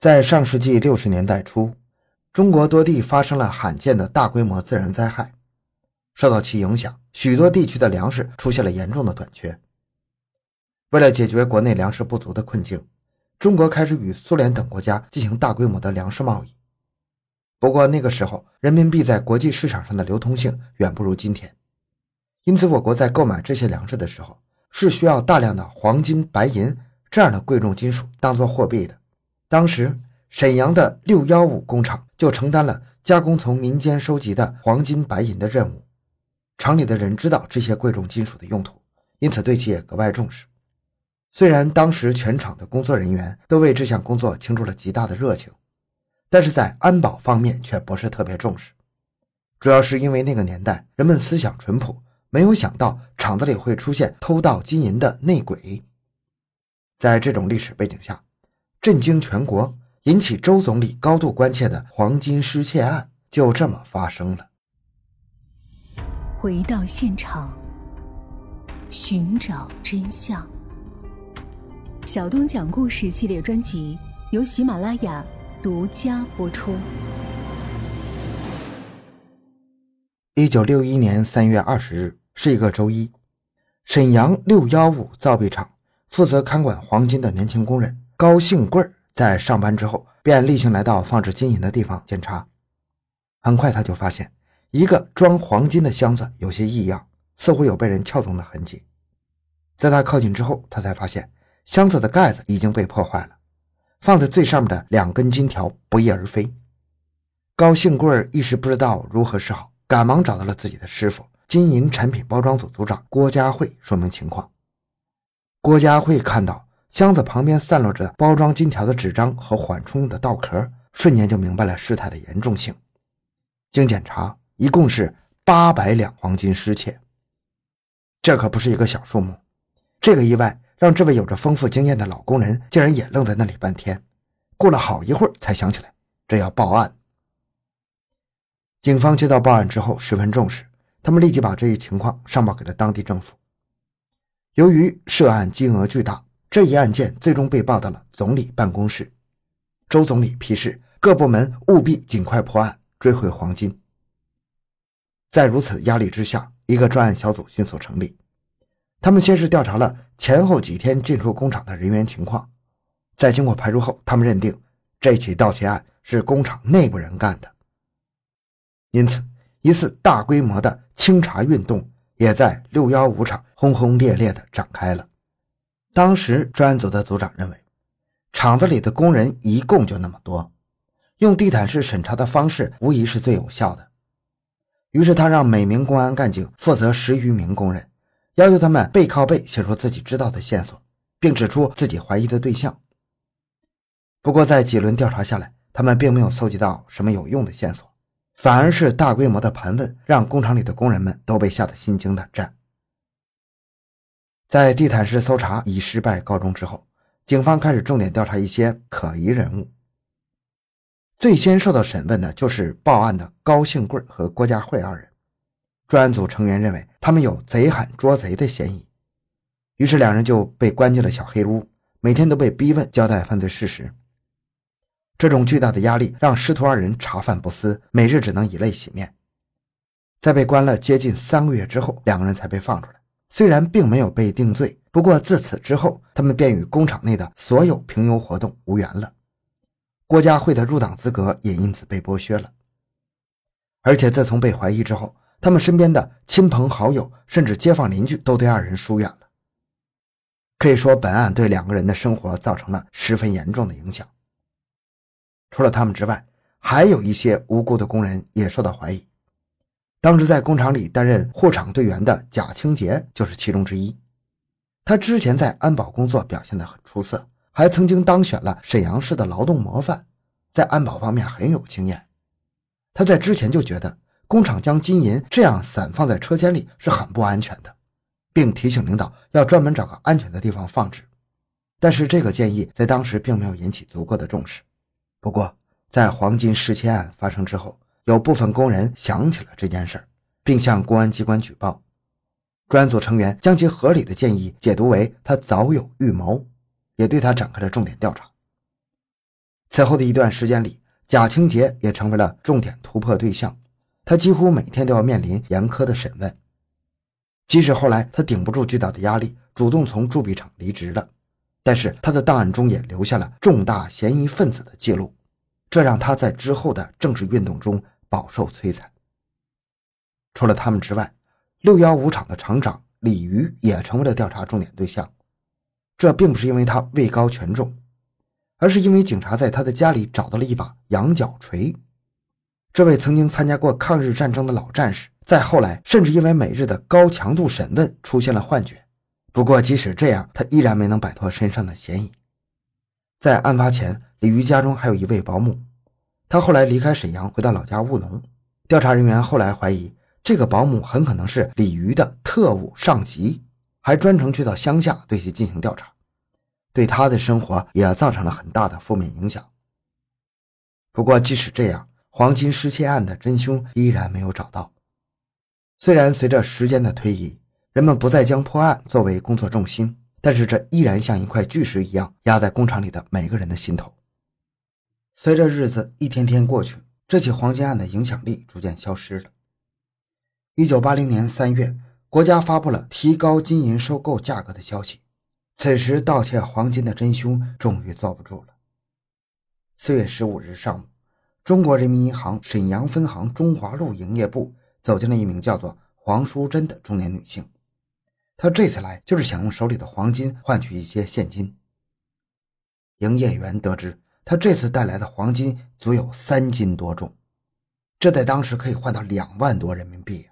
在上世纪六十年代初，中国多地发生了罕见的大规模自然灾害，受到其影响，许多地区的粮食出现了严重的短缺。为了解决国内粮食不足的困境，中国开始与苏联等国家进行大规模的粮食贸易。不过那个时候，人民币在国际市场上的流通性远不如今天，因此我国在购买这些粮食的时候，是需要大量的黄金、白银这样的贵重金属当做货币的。当时，沈阳的六幺五工厂就承担了加工从民间收集的黄金、白银的任务。厂里的人知道这些贵重金属的用途，因此对其也格外重视。虽然当时全厂的工作人员都为这项工作倾注了极大的热情，但是在安保方面却不是特别重视。主要是因为那个年代人们思想淳朴，没有想到厂子里会出现偷盗金银的内鬼。在这种历史背景下，震惊全国、引起周总理高度关切的黄金失窃案就这么发生了。回到现场，寻找真相。小东讲故事系列专辑由喜马拉雅独家播出。一九六一年三月二十日是一个周一，沈阳六幺五造币厂负责看管黄金的年轻工人。高兴贵在上班之后，便例行来到放置金银的地方检查。很快，他就发现一个装黄金的箱子有些异样，似乎有被人撬动的痕迹。在他靠近之后，他才发现箱子的盖子已经被破坏了，放在最上面的两根金条不翼而飞。高兴贵一时不知道如何是好，赶忙找到了自己的师傅——金银产品包装组组长郭家慧，说明情况。郭家慧看到。箱子旁边散落着包装金条的纸张和缓冲的稻壳，瞬间就明白了事态的严重性。经检查，一共是八百两黄金失窃，这可不是一个小数目。这个意外让这位有着丰富经验的老工人竟然也愣在那里半天，过了好一会儿才想起来，这要报案。警方接到报案之后十分重视，他们立即把这一情况上报给了当地政府。由于涉案金额巨大。这一案件最终被报到了总理办公室，周总理批示各部门务必尽快破案，追回黄金。在如此压力之下，一个专案小组迅速成立。他们先是调查了前后几天进出工厂的人员情况，在经过排除后，他们认定这起盗窃案是工厂内部人干的。因此，一次大规模的清查运动也在六幺五厂轰轰烈烈地展开了。当时专案组的组长认为，厂子里的工人一共就那么多，用地毯式审查的方式无疑是最有效的。于是他让每名公安干警负责十余名工人，要求他们背靠背写出自己知道的线索，并指出自己怀疑的对象。不过在几轮调查下来，他们并没有搜集到什么有用的线索，反而是大规模的盘问，让工厂里的工人们都被吓得心惊胆战。在地毯式搜查以失败告终之后，警方开始重点调查一些可疑人物。最先受到审问的就是报案的高兴贵和郭家慧二人。专案组成员认为他们有贼喊捉贼的嫌疑，于是两人就被关进了小黑屋，每天都被逼问交代犯罪事实。这种巨大的压力让师徒二人茶饭不思，每日只能以泪洗面。在被关了接近三个月之后，两个人才被放出来。虽然并没有被定罪，不过自此之后，他们便与工厂内的所有平邮活动无缘了。郭家慧的入党资格也因此被剥削了。而且自从被怀疑之后，他们身边的亲朋好友，甚至街坊邻居，都对二人疏远了。可以说，本案对两个人的生活造成了十分严重的影响。除了他们之外，还有一些无辜的工人也受到怀疑。当时在工厂里担任护厂队员的贾清杰就是其中之一。他之前在安保工作表现得很出色，还曾经当选了沈阳市的劳动模范，在安保方面很有经验。他在之前就觉得工厂将金银这样散放在车间里是很不安全的，并提醒领导要专门找个安全的地方放置。但是这个建议在当时并没有引起足够的重视。不过在黄金失窃案发生之后，有部分工人想起了这件事并向公安机关举报。专案组成员将其合理的建议解读为他早有预谋，也对他展开了重点调查。此后的一段时间里，贾清杰也成为了重点突破对象，他几乎每天都要面临严苛的审问。即使后来他顶不住巨大的压力，主动从铸币厂离职了，但是他的档案中也留下了重大嫌疑分子的记录，这让他在之后的政治运动中饱受摧残。除了他们之外，六幺五厂的厂长李鱼也成为了调查重点对象。这并不是因为他位高权重，而是因为警察在他的家里找到了一把羊角锤。这位曾经参加过抗日战争的老战士。再后来，甚至因为每日的高强度审问出现了幻觉。不过，即使这样，他依然没能摆脱身上的嫌疑。在案发前，李鱼家中还有一位保姆。他后来离开沈阳，回到老家务农。调查人员后来怀疑，这个保姆很可能是李鱼的特务上级，还专程去到乡下对其进行调查，对他的生活也造成了很大的负面影响。不过，即使这样，黄金失窃案的真凶依然没有找到。虽然随着时间的推移，人们不再将破案作为工作重心，但是这依然像一块巨石一样压在工厂里的每个人的心头。随着日子一天天过去，这起黄金案的影响力逐渐消失了。一九八零年三月，国家发布了提高金银收购价格的消息，此时盗窃黄金的真凶终于坐不住了。四月十五日上午，中国人民银行沈阳分行中华路营业部。走进了一名叫做黄淑珍的中年女性，她这次来就是想用手里的黄金换取一些现金。营业员得知，他这次带来的黄金足有三斤多重，这在当时可以换到两万多人民币。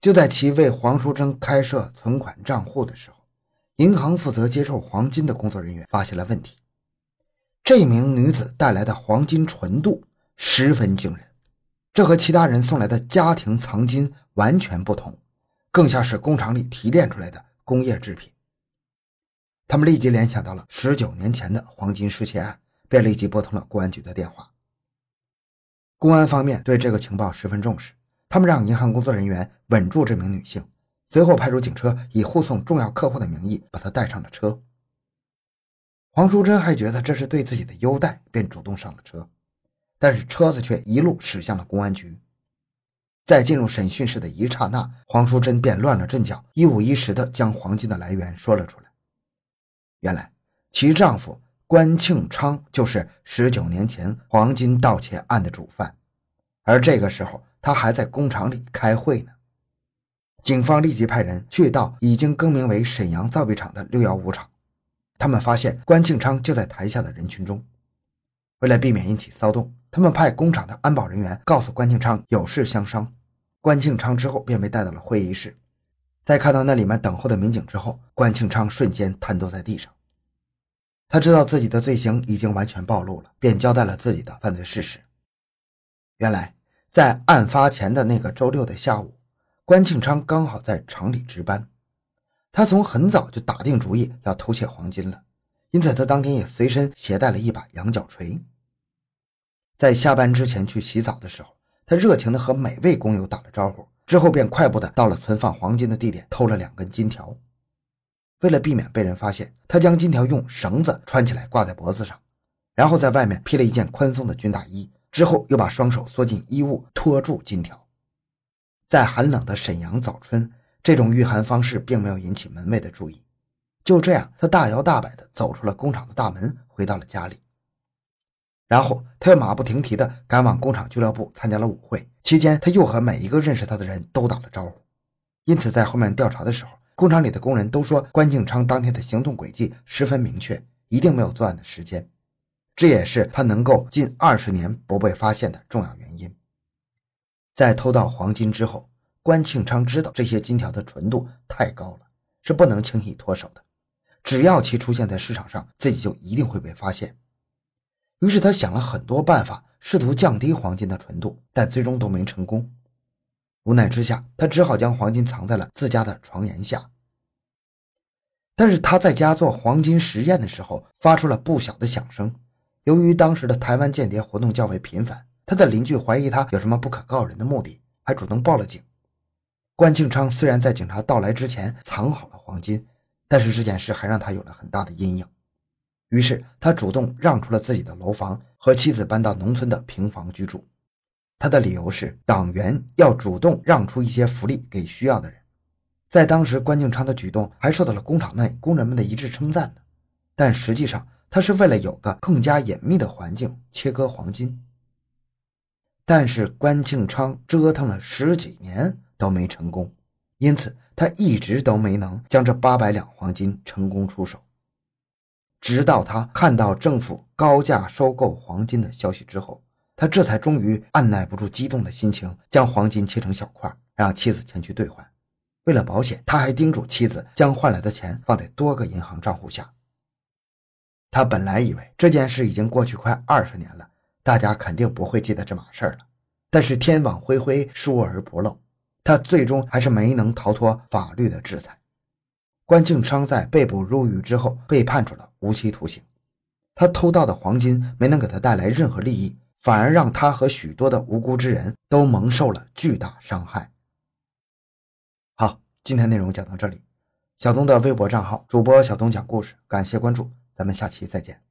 就在其为黄淑珍开设存款账户的时候，银行负责接受黄金的工作人员发现了问题：这名女子带来的黄金纯度十分惊人。这和其他人送来的家庭藏金完全不同，更像是工厂里提炼出来的工业制品。他们立即联想到了十九年前的黄金失窃案，便立即拨通了公安局的电话。公安方面对这个情报十分重视，他们让银行工作人员稳住这名女性，随后派出警车以护送重要客户的名义把她带上了车。黄淑珍还觉得这是对自己的优待，便主动上了车。但是车子却一路驶向了公安局，在进入审讯室的一刹那，黄淑珍便乱了阵脚，一五一十地将黄金的来源说了出来。原来，其丈夫关庆昌就是十九年前黄金盗窃案的主犯，而这个时候他还在工厂里开会呢。警方立即派人去到已经更名为沈阳造币厂的六幺五厂，他们发现关庆昌就在台下的人群中。为了避免引起骚动，他们派工厂的安保人员告诉关庆昌有事相商。关庆昌之后便被带到了会议室，在看到那里面等候的民警之后，关庆昌瞬间瘫坐在地上。他知道自己的罪行已经完全暴露了，便交代了自己的犯罪事实。原来，在案发前的那个周六的下午，关庆昌刚好在厂里值班，他从很早就打定主意要偷窃黄金了，因此他当天也随身携带了一把羊角锤。在下班之前去洗澡的时候，他热情地和每位工友打了招呼，之后便快步的到了存放黄金的地点，偷了两根金条。为了避免被人发现，他将金条用绳子穿起来挂在脖子上，然后在外面披了一件宽松的军大衣，之后又把双手缩进衣物托住金条。在寒冷的沈阳早春，这种御寒方式并没有引起门卫的注意。就这样，他大摇大摆地走出了工厂的大门，回到了家里。然后他又马不停蹄地赶往工厂俱乐部参加了舞会，期间他又和每一个认识他的人都打了招呼。因此，在后面调查的时候，工厂里的工人都说关敬昌当天的行动轨迹十分明确，一定没有作案的时间。这也是他能够近二十年不被发现的重要原因。在偷盗黄金之后，关庆昌知道这些金条的纯度太高了，是不能轻易脱手的。只要其出现在市场上，自己就一定会被发现。于是他想了很多办法，试图降低黄金的纯度，但最终都没成功。无奈之下，他只好将黄金藏在了自家的床沿下。但是他在家做黄金实验的时候，发出了不小的响声。由于当时的台湾间谍活动较为频繁，他的邻居怀疑他有什么不可告人的目的，还主动报了警。关庆昌虽然在警察到来之前藏好了黄金，但是这件事还让他有了很大的阴影。于是他主动让出了自己的楼房，和妻子搬到农村的平房居住。他的理由是，党员要主动让出一些福利给需要的人。在当时，关敬昌的举动还受到了工厂内工人们的一致称赞呢。但实际上，他是为了有个更加隐秘的环境切割黄金。但是关庆昌折腾了十几年都没成功，因此他一直都没能将这八百两黄金成功出手。直到他看到政府高价收购黄金的消息之后，他这才终于按耐不住激动的心情，将黄金切成小块，让妻子前去兑换。为了保险，他还叮嘱妻子将换来的钱放在多个银行账户下。他本来以为这件事已经过去快二十年了。大家肯定不会记得这码事了，但是天网恢恢，疏而不漏，他最终还是没能逃脱法律的制裁。关庆昌在被捕入狱之后被判处了无期徒刑。他偷盗的黄金没能给他带来任何利益，反而让他和许多的无辜之人都蒙受了巨大伤害。好，今天内容讲到这里。小东的微博账号主播小东讲故事，感谢关注，咱们下期再见。